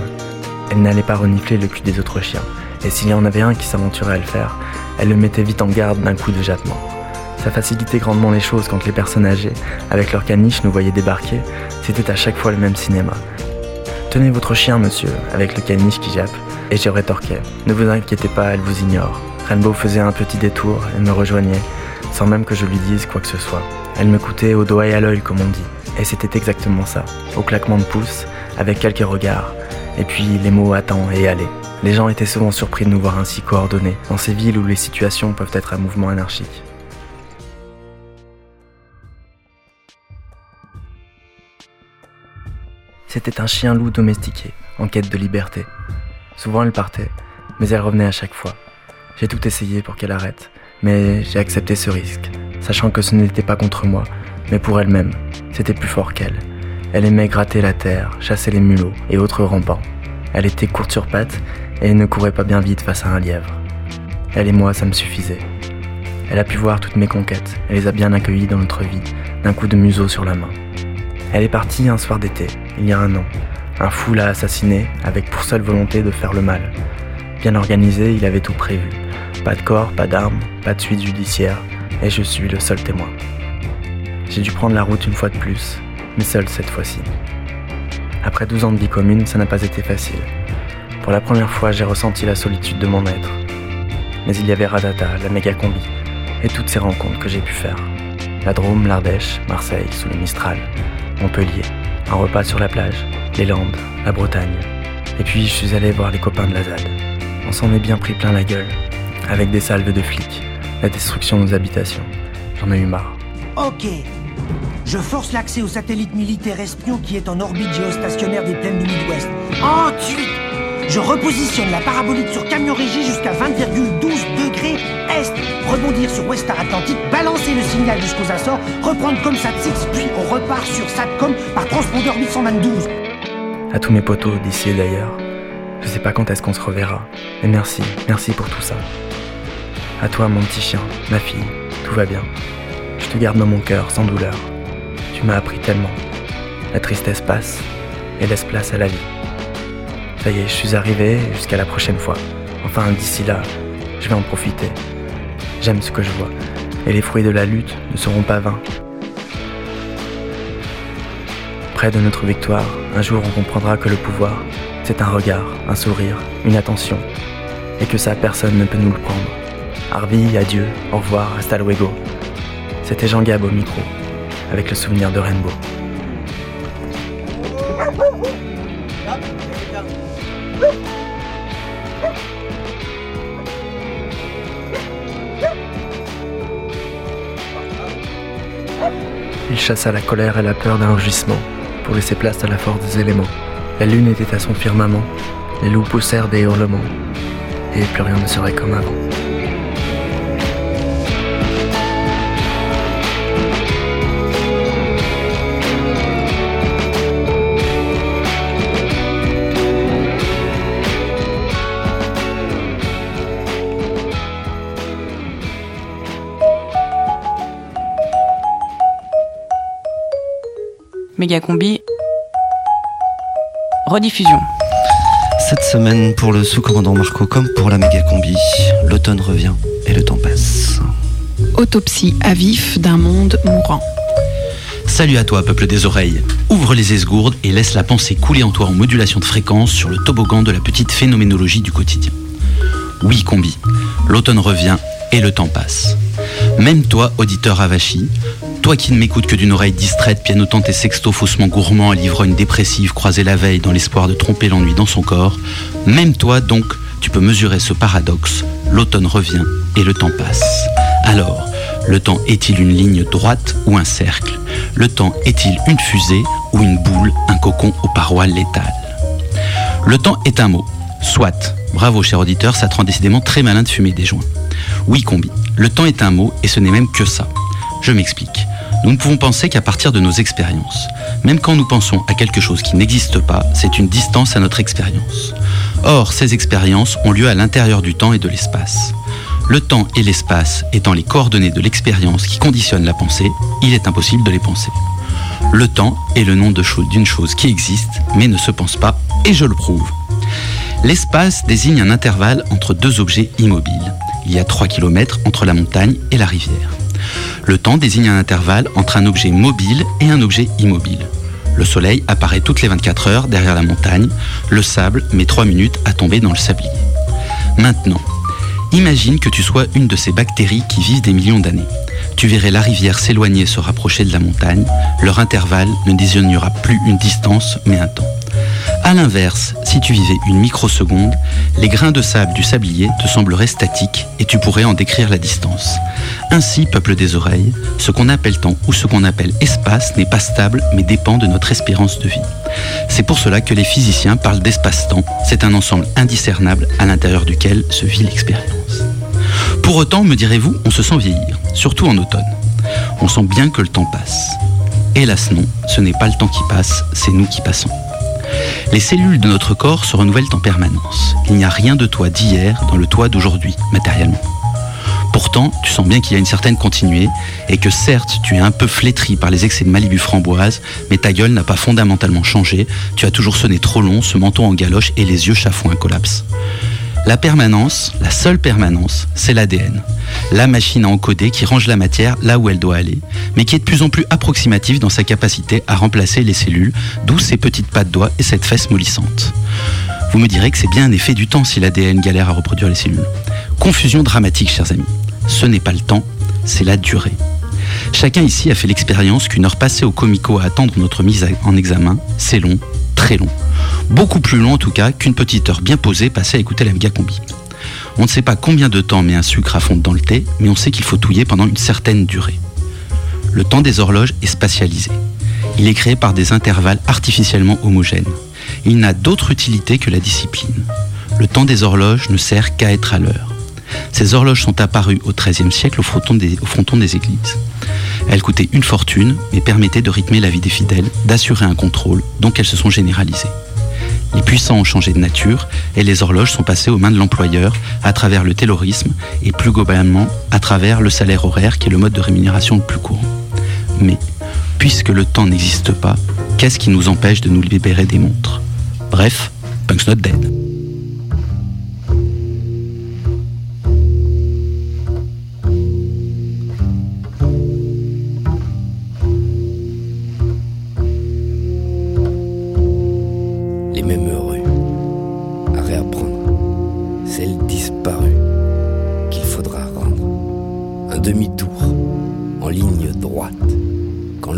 Speaker 31: Elle n'allait pas renifler le cul des autres chiens. Et s'il y en avait un qui s'aventurait à le faire, elle le mettait vite en garde d'un coup de jappement. Ça facilitait grandement les choses quand les personnes âgées, avec leur caniche, nous voyaient débarquer. C'était à chaque fois le même cinéma. Tenez votre chien, monsieur, avec le caniche qui jappe. Et je rétorquais. Ne vous inquiétez pas, elle vous ignore. Rainbow faisait un petit détour et me rejoignait, sans même que je lui dise quoi que ce soit. Elle me coûtait au doigt et à l'œil, comme on dit. Et c'était exactement ça, au claquement de pouces, avec quelques regards, et puis les mots attends et aller. Les gens étaient souvent surpris de nous voir ainsi coordonnés, dans ces villes où les situations peuvent être un mouvement anarchique. C'était un chien loup domestiqué, en quête de liberté. Souvent elle partait, mais elle revenait à chaque fois. J'ai tout essayé pour qu'elle arrête, mais j'ai accepté ce risque, sachant que ce n'était pas contre moi, mais pour elle-même. C'était plus fort qu'elle. Elle aimait gratter la terre, chasser les mulots et autres rampants. Elle était courte sur pattes et ne courait pas bien vite face à un lièvre. Elle et moi, ça me suffisait. Elle a pu voir toutes mes conquêtes et les a bien accueillies dans notre vie, d'un coup de museau sur la main. Elle est partie un soir d'été, il y a un an. Un fou l'a assassiné avec pour seule volonté de faire le mal. Bien organisé, il avait tout prévu. Pas de corps, pas d'armes, pas de suite judiciaire, et je suis le seul témoin. J'ai dû prendre la route une fois de plus, mais seul cette fois-ci. Après 12 ans de vie commune, ça n'a pas été facile. Pour la première fois, j'ai ressenti la solitude de mon être. Mais il y avait Radata, la méga combi, et toutes ces rencontres que j'ai pu faire. La Drôme, l'Ardèche, Marseille, sous le Mistral, Montpellier, un repas sur la plage, les Landes, la Bretagne. Et puis je suis allé voir les copains de la ZAD. On s'en est bien pris plein la gueule, avec des salves de flics, la destruction de nos habitations. J'en ai eu marre.
Speaker 32: Ok. Je force l'accès au satellite militaire espion qui est en orbite géostationnaire des plaines du Midwest. Ensuite, je repositionne la parabolique sur camion régie jusqu'à 20,12 degrés est. Rebondir sur Westar Atlantique, balancer le signal jusqu'aux Açores, reprendre comme SAT6, puis on repart sur SATCOM par transpondeur 822.
Speaker 31: À tous mes potos d'ici et d'ailleurs. Je sais pas quand est-ce qu'on se reverra. Mais merci, merci pour tout ça. À toi, mon petit chien, ma fille, tout va bien. Te garde dans mon cœur, sans douleur. Tu m'as appris tellement. La tristesse passe, et laisse place à la vie. Ça y est, je suis arrivé jusqu'à la prochaine fois. Enfin, d'ici là, je vais en profiter. J'aime ce que je vois, et les fruits de la lutte ne seront pas vains. Près de notre victoire, un jour on comprendra que le pouvoir, c'est un regard, un sourire, une attention, et que ça personne ne peut nous le prendre. Harvey, adieu, au revoir, hasta luego. C'était Jean Gab au micro, avec le souvenir de Rainbow. Il chassa la colère et la peur d'un rugissement pour laisser place à la force des éléments. La lune était à son firmament, les loups poussèrent des hurlements, et plus rien ne serait comme avant.
Speaker 13: Méga combi. Rediffusion.
Speaker 3: Cette semaine, pour le sous-commandant Marco, comme pour la méga combi, l'automne revient et le temps passe.
Speaker 13: Autopsie à vif d'un monde mourant.
Speaker 22: Salut à toi, peuple des oreilles. Ouvre les esgourdes et laisse la pensée couler en toi en modulation de fréquence sur le toboggan de la petite phénoménologie du quotidien. Oui, combi, l'automne revient et le temps passe. Même toi, auditeur avachi, toi qui ne m'écoutes que d'une oreille distraite, pianotant tes sextos faussement gourmands à l'ivrogne dépressive croisée la veille dans l'espoir de tromper l'ennui dans son corps, même toi donc, tu peux mesurer ce paradoxe. L'automne revient et le temps passe. Alors, le temps est-il une ligne droite ou un cercle? Le temps est-il une fusée ou une boule, un cocon aux parois létales? Le temps est un mot. Soit. Bravo, cher auditeur, ça te rend décidément très malin de fumer des joints. Oui, combi. Le temps est un mot et ce n'est même que ça. Je m'explique. Nous ne pouvons penser qu'à partir de nos expériences. Même quand nous pensons à quelque chose qui n'existe pas, c'est une distance à notre expérience. Or, ces expériences ont lieu à l'intérieur du temps et de l'espace. Le temps et l'espace étant les coordonnées de l'expérience qui conditionnent la pensée, il est impossible de les penser. Le temps est le nom d'une chose qui existe, mais ne se pense pas, et je le prouve. L'espace désigne un intervalle entre deux objets immobiles. Il y a 3 km entre la montagne et la rivière. Le temps désigne un intervalle entre un objet mobile et un objet immobile. Le soleil apparaît toutes les 24 heures derrière la montagne, le sable met 3 minutes à tomber dans le sablier. Maintenant, imagine que tu sois une de ces bactéries qui vivent des millions d'années. Tu verrais la rivière s'éloigner et se rapprocher de la montagne, leur intervalle ne désignera plus une distance mais un temps. A l'inverse, si tu vivais une microseconde, les grains de sable du sablier te sembleraient statiques et tu pourrais en décrire la distance. Ainsi, peuple des oreilles, ce qu'on appelle temps ou ce qu'on appelle espace n'est pas stable mais dépend de notre espérance de vie. C'est pour cela que les physiciens parlent d'espace-temps, c'est un ensemble indiscernable à l'intérieur duquel se vit l'expérience. Pour autant, me direz-vous, on se sent vieillir, surtout en automne. On sent bien que le temps passe. Hélas non, ce n'est pas le temps qui passe, c'est nous qui passons. Les cellules de notre corps se renouvellent en permanence. Il n'y a rien de toi d'hier dans le toi d'aujourd'hui, matériellement. Pourtant, tu sens bien qu'il y a une certaine continuité et que certes, tu es un peu flétri par les excès de Malibu framboise, mais ta gueule n'a pas fondamentalement changé. Tu as toujours sonné trop long, ce menton en galoche et les yeux chafouins collapse. La permanence, la seule permanence, c'est l'ADN. La machine à encoder qui range la matière là où elle doit aller, mais qui est de plus en plus approximative dans sa capacité à remplacer les cellules, d'où ces petites pattes doigts et cette fesse mollissante. Vous me direz que c'est bien un effet du temps si l'ADN galère à reproduire les cellules. Confusion dramatique, chers amis. Ce n'est pas le temps, c'est la durée. Chacun ici a fait l'expérience qu'une heure passée au comico à attendre notre mise en examen, c'est long, très long. Beaucoup plus long en tout cas qu'une petite heure bien posée passée à écouter la méga combi. On ne sait pas combien de temps met un sucre à fondre dans le thé, mais on sait qu'il faut touiller pendant une certaine durée. Le temps des horloges est spatialisé. Il est créé par des intervalles artificiellement homogènes. Il n'a d'autre utilité que la discipline. Le temps des horloges ne sert qu'à être à l'heure. Ces horloges sont apparues au XIIIe siècle au fronton, des, églises. Elles coûtaient une fortune, mais permettaient de rythmer la vie des fidèles, d'assurer un contrôle, donc elles se sont généralisées. Les puissants ont changé de nature et les horloges sont passées aux mains de l'employeur à travers le taylorisme et plus globalement à travers le salaire horaire qui est le mode de rémunération le plus courant. Mais puisque le temps n'existe pas, qu'est-ce qui nous empêche de nous libérer des montres? Bref, Punk's Not Dead.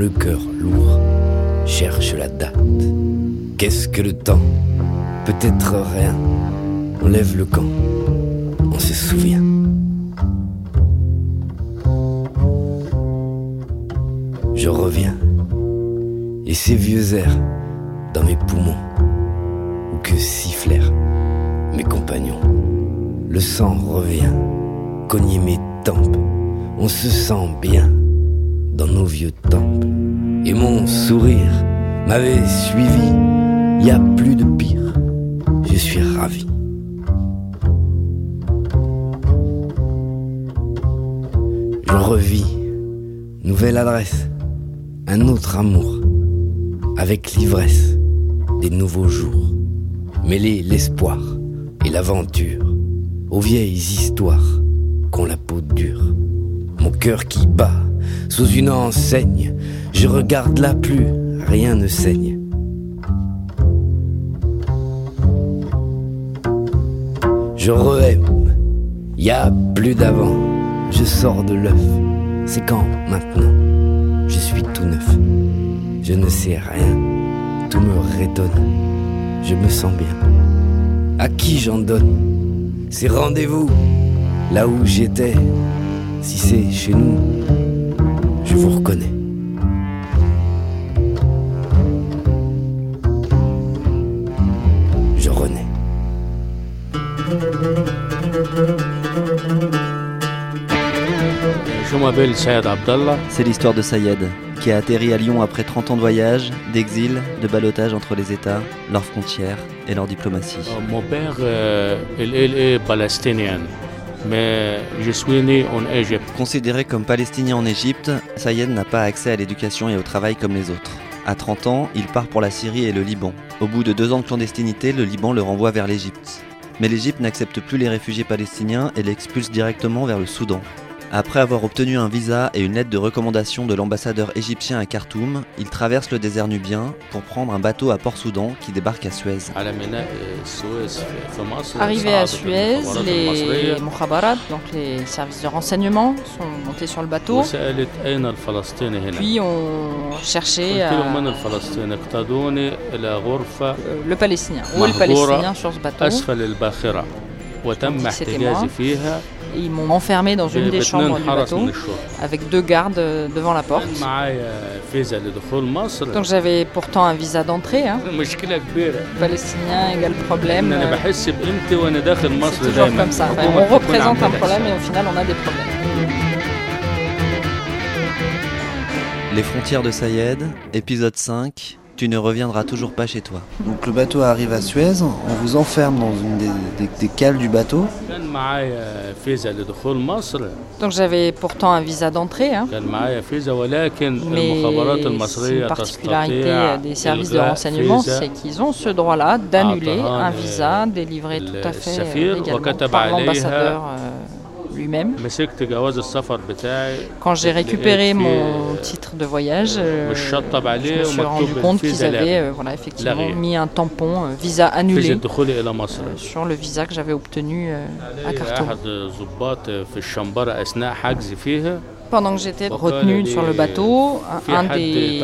Speaker 33: Le cœur lourd cherche la date. Qu'est-ce que le temps Peut-être rien. On lève le camp, on se souvient. Je reviens, et ces vieux airs dans mes poumons ou que sifflèrent mes compagnons. Le sang revient, cogner mes tempes, on se sent bien dans nos vieux temples. Et mon sourire m'avait suivi, y a plus de pire, je suis ravi. Je revis, nouvelle adresse, un autre amour, avec l'ivresse des nouveaux jours. Mêler l'espoir et l'aventure aux vieilles histoires qu'ont la peau dure. Mon cœur qui bat sous une enseigne, je regarde là plus, rien ne saigne. Je re-aime, y a plus d'avant, je sors de l'œuf. C'est quand maintenant? Je suis tout neuf, je ne sais rien, tout me rétonne, je me sens bien. À qui j'en donne? Ces rendez-vous là où j'étais. Si c'est chez nous, je vous reconnais. Je renais.
Speaker 34: Je m'appelle Sayed Abdallah.
Speaker 3: C'est l'histoire de Sayed, qui a atterri à Lyon après 30 ans de voyage, d'exil, de balotage entre les États, leurs frontières et leur diplomatie.
Speaker 34: Euh, Mon père, euh, il, il est palestinien, mais je suis né en Égypte.
Speaker 3: Considéré comme palestinien en Égypte, Sayed n'a pas accès à l'éducation et au travail comme les autres. À 30 ans, il part pour la Syrie et le Liban. Au bout de deux ans de clandestinité, le Liban le renvoie vers l'Égypte. Mais l'Égypte n'accepte plus les réfugiés palestiniens et l'expulse directement vers le Soudan. Après avoir obtenu un visa et une lettre de recommandation de l'ambassadeur égyptien à Khartoum, il traverse le désert nubien pour prendre un bateau à Port-Soudan qui débarque à Suez.
Speaker 35: Arrivé à Suez, les Mukhabarat, donc les services de renseignement, sont montés sur le bateau. Puis on cherchait à- euh, le Palestinien. Où est le Palestinien sur ce bateau? C'était moi. Et Ils m'ont enfermé dans une des chambres du bateau avec deux gardes euh, devant la porte. Donc j'avais pourtant un visa d'entrée. Hein. Palestinien égale problème. euh, C'est toujours comme ça. Enfin, on représente un problème et au final on a des problèmes.
Speaker 3: Les frontières de Sayed, épisode 5 tu ne reviendras toujours pas chez toi.
Speaker 36: Donc le bateau arrive à Suez, on vous enferme dans une des, des, cales du bateau.
Speaker 35: Donc j'avais pourtant un visa d'entrée. Hein. Mais une particularité des services de renseignement, c'est qu'ils ont ce droit-là d'annuler un visa délivré tout à fait légalement par l'ambassadeur. Euh lui-même. Quand j'ai récupéré mon titre de voyage, je me euh, suis rendu compte qu'ils avaient euh, effectivement mis un tampon euh, visa annulé. Sur le visa que j'avais obtenu à Khartoum. Pendant que j'étais retenue sur le bateau, un des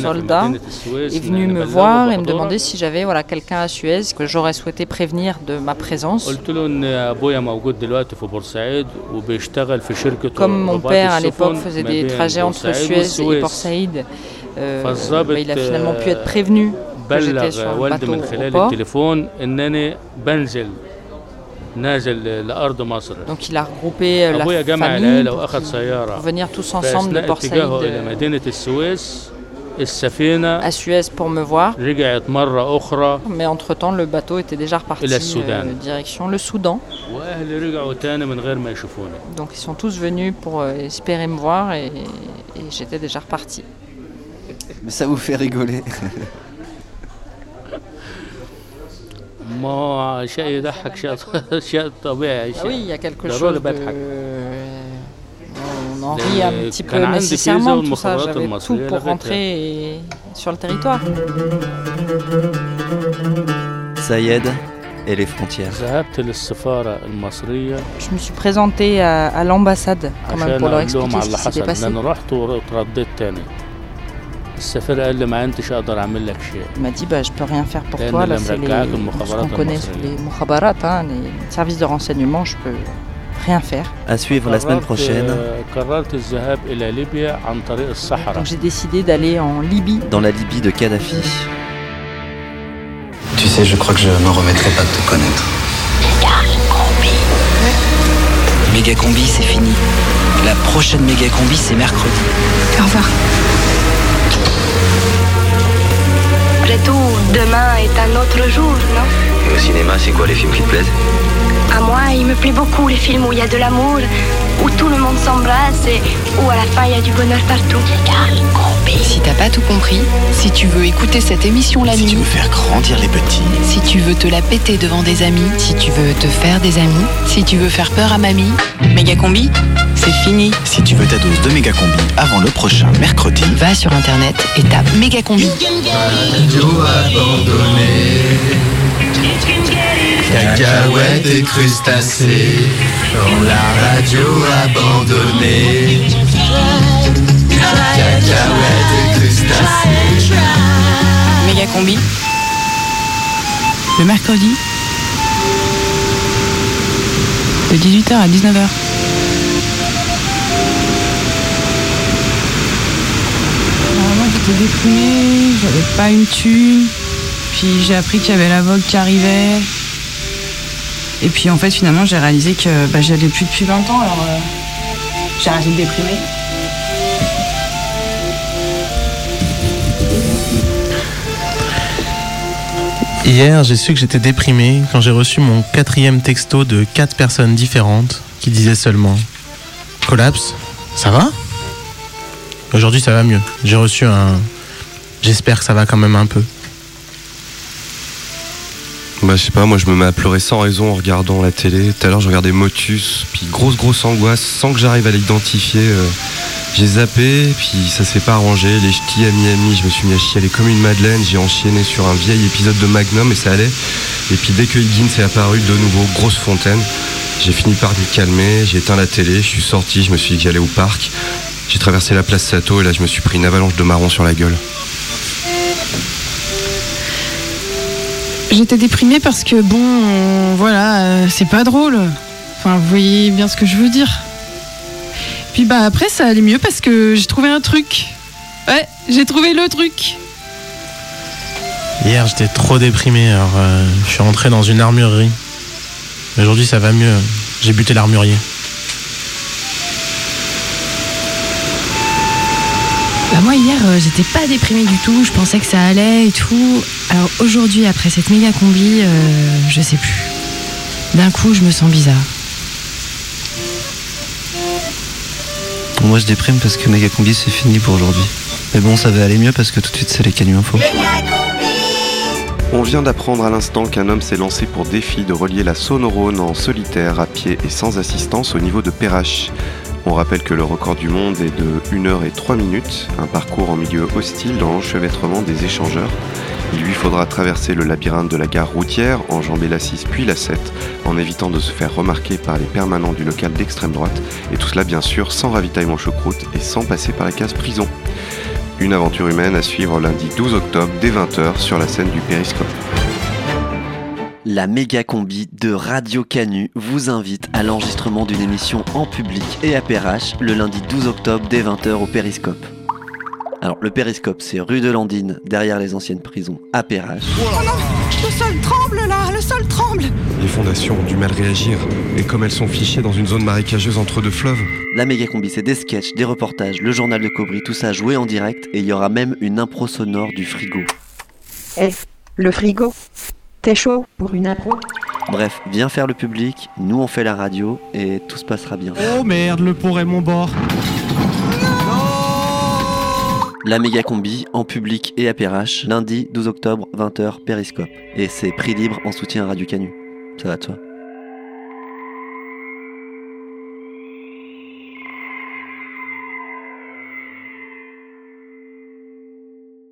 Speaker 35: soldats est venu me voir et me demander si j'avais voilà, quelqu'un à Suez que j'aurais souhaité prévenir de ma présence. Comme mon père à l'époque faisait des trajets entre Suez et Port Saïd, euh, il a finalement pu être prévenu que j'étais sur le bateau au port. Donc il a regroupé euh, la famille pour, venir tous ensemble de Port Saïd à Suez pour me voir. Mais entre-temps, le bateau était déjà reparti euh, direction le Soudan. Donc ils sont tous venus pour euh, espérer me voir et, et j'étais déjà reparti.
Speaker 3: Mais ça vous fait rigoler
Speaker 34: ما شيء يضحك شيء شيء طبيعي
Speaker 35: Ah oui, il y a quelque
Speaker 34: ضروري
Speaker 35: chose de...
Speaker 34: بضحك.
Speaker 35: On en rit un petit peu
Speaker 34: كان عندي
Speaker 35: nécessairement,
Speaker 34: فيزا
Speaker 35: tout ça.
Speaker 34: والمخابرات
Speaker 35: J'avais tout
Speaker 34: المصرية
Speaker 35: pour
Speaker 34: لغتها.
Speaker 35: rentrer sur le territoire.
Speaker 3: Saïed et les frontières.
Speaker 34: ذهبت للسفارة المصرية
Speaker 35: Je me suis présentée à, à l'ambassade quand même
Speaker 34: عشان
Speaker 35: pour leur
Speaker 34: اقول لهم
Speaker 35: expliquer
Speaker 34: على
Speaker 35: ce
Speaker 34: اللي
Speaker 35: qui s'était
Speaker 34: حصل
Speaker 35: passé. Il m'a dit bah, Je peux rien faire pour toi. Là, c'est les, ce connaît, les mukhabarat, hein، les services de renseignement, je peux rien faire.
Speaker 3: À suivre la semaine prochaine.
Speaker 35: Donc j'ai décidé d'aller en Libye.
Speaker 3: Dans la Libye de Kadhafi.
Speaker 37: Tu sais, je crois que je me remettrai pas de te connaître.
Speaker 38: Méga combi, c'est fini. La prochaine méga combi, c'est mercredi.
Speaker 7: Au revoir.
Speaker 39: Après tout, demain est un autre jour, non?
Speaker 40: Et au cinéma, c'est quoi les films qui te plaisent?
Speaker 39: À moi, il me plaît beaucoup les films où il y a de l'amour, où tout le monde s'embrasse et où à la fin il y a du bonheur partout.
Speaker 23: Si t'as pas tout compris, si tu veux écouter cette émission la nuit,
Speaker 38: Tu veux faire grandir les petits.
Speaker 23: si tu veux te la péter devant des amis, si tu veux te faire des amis, si tu veux faire peur à mamie, méga combi, c'est fini.
Speaker 38: Si tu veux ta dose de méga combi avant le prochain mercredi,
Speaker 23: Va sur internet et tape méga combi.
Speaker 8: Cacahuètes et crustacés. Dans la radio abandonnée. Cacahuètes et crustacés.
Speaker 23: Méga combi. Le mercredi. De 18h à 19h. Alors moi j'étais déprimée, j'avais pas une thune. Puis j'ai appris qu'il y avait la Vogue qui arrivait. Et puis en fait finalement j'ai réalisé que bah, j'y allais plus depuis 20 ans alors euh, j'ai arrêté de déprimer.
Speaker 6: Hier, j'ai su que j'étais déprimé quand j'ai reçu mon quatrième texto de quatre personnes différentes qui disaient seulement Collapse, ça va? Aujourd'hui, ça va mieux. J'ai reçu un. J'espère que ça va quand même un peu.
Speaker 2: Bah je sais pas, moi je me mets à pleurer sans raison en regardant la télé. Tout à l'heure je regardais Motus, puis grosse grosse angoisse sans que j'arrive à l'identifier. euh, j'ai zappé, puis ça s'est pas arrangé. Les ch'tis à Miami, je me suis mis à chialer comme une madeleine. J'ai enchaîné sur un vieil épisode de Magnum et ça allait. Et puis dès que Higgins est apparu, de nouveau grosse fontaine. J'ai fini par me calmer, j'ai éteint la télé, je suis sorti, je me suis dit que j'allais au parc. J'ai traversé la place Sato et là je me suis pris une avalanche de marron sur la gueule.
Speaker 41: J'étais déprimée parce que bon, euh, voilà, euh, c'est pas drôle. Enfin, vous voyez bien ce que je veux dire. Puis bah après, ça allait mieux parce que j'ai trouvé un truc. Ouais, j'ai trouvé le truc.
Speaker 6: Hier, j'étais trop déprimé, alors euh, je suis rentré dans une armurerie. Aujourd'hui, ça va mieux. J'ai buté l'armurier.
Speaker 7: Bah moi hier euh, j'étais pas déprimée du tout, je pensais que ça allait et tout. Alors aujourd'hui après cette méga combi, euh, je sais plus. D'un coup je me sens bizarre.
Speaker 3: Moi, je déprime parce que Méga Combi, c'est fini pour aujourd'hui. Mais bon, ça va aller mieux parce que tout de suite, c'est les Canu Info.
Speaker 2: On vient d'apprendre à l'instant qu'un homme s'est lancé pour défi de relier la Sonorone en solitaire, à pied et sans assistance au niveau de Perrache. On rappelle que le record du monde est de 1 heure et 3 minutes, un parcours en milieu hostile dans l'enchevêtrement des échangeurs. Il lui faudra traverser le labyrinthe de la gare routière, enjamber la 6 puis la 7, en évitant de se faire remarquer par les permanents du local d'extrême droite, et tout cela bien sûr sans ravitaillement choucroute et sans passer par la case prison. Une aventure humaine à suivre lundi 12 octobre dès 20h sur la scène du Périscope.
Speaker 3: La méga combi de Radio Canu vous invite à l'enregistrement d'une émission en public et à Perrache le lundi 12 octobre dès 20h au Périscope. Alors le Périscope c'est rue de Landine derrière les anciennes prisons à Perrache.
Speaker 4: Oh non Le sol tremble là Le sol tremble
Speaker 2: Les fondations ont du mal réagir, et comme elles sont fichées dans une zone marécageuse entre deux fleuves,
Speaker 3: La méga combi c'est des sketchs, des reportages, le journal de Cobry, tout ça joué en direct et il y aura même une impro sonore du frigo.
Speaker 42: Eh, le frigo T'es chaud pour une impro?
Speaker 3: Bref, viens faire le public, nous on fait la radio et tout se passera bien.
Speaker 12: Oh merde, le pont Raymond Bord.
Speaker 3: La méga combi en public et à Perrache, lundi 12 octobre 20h Périscope. Et c'est prix libre en soutien à Radio Canu. Ça va de soi.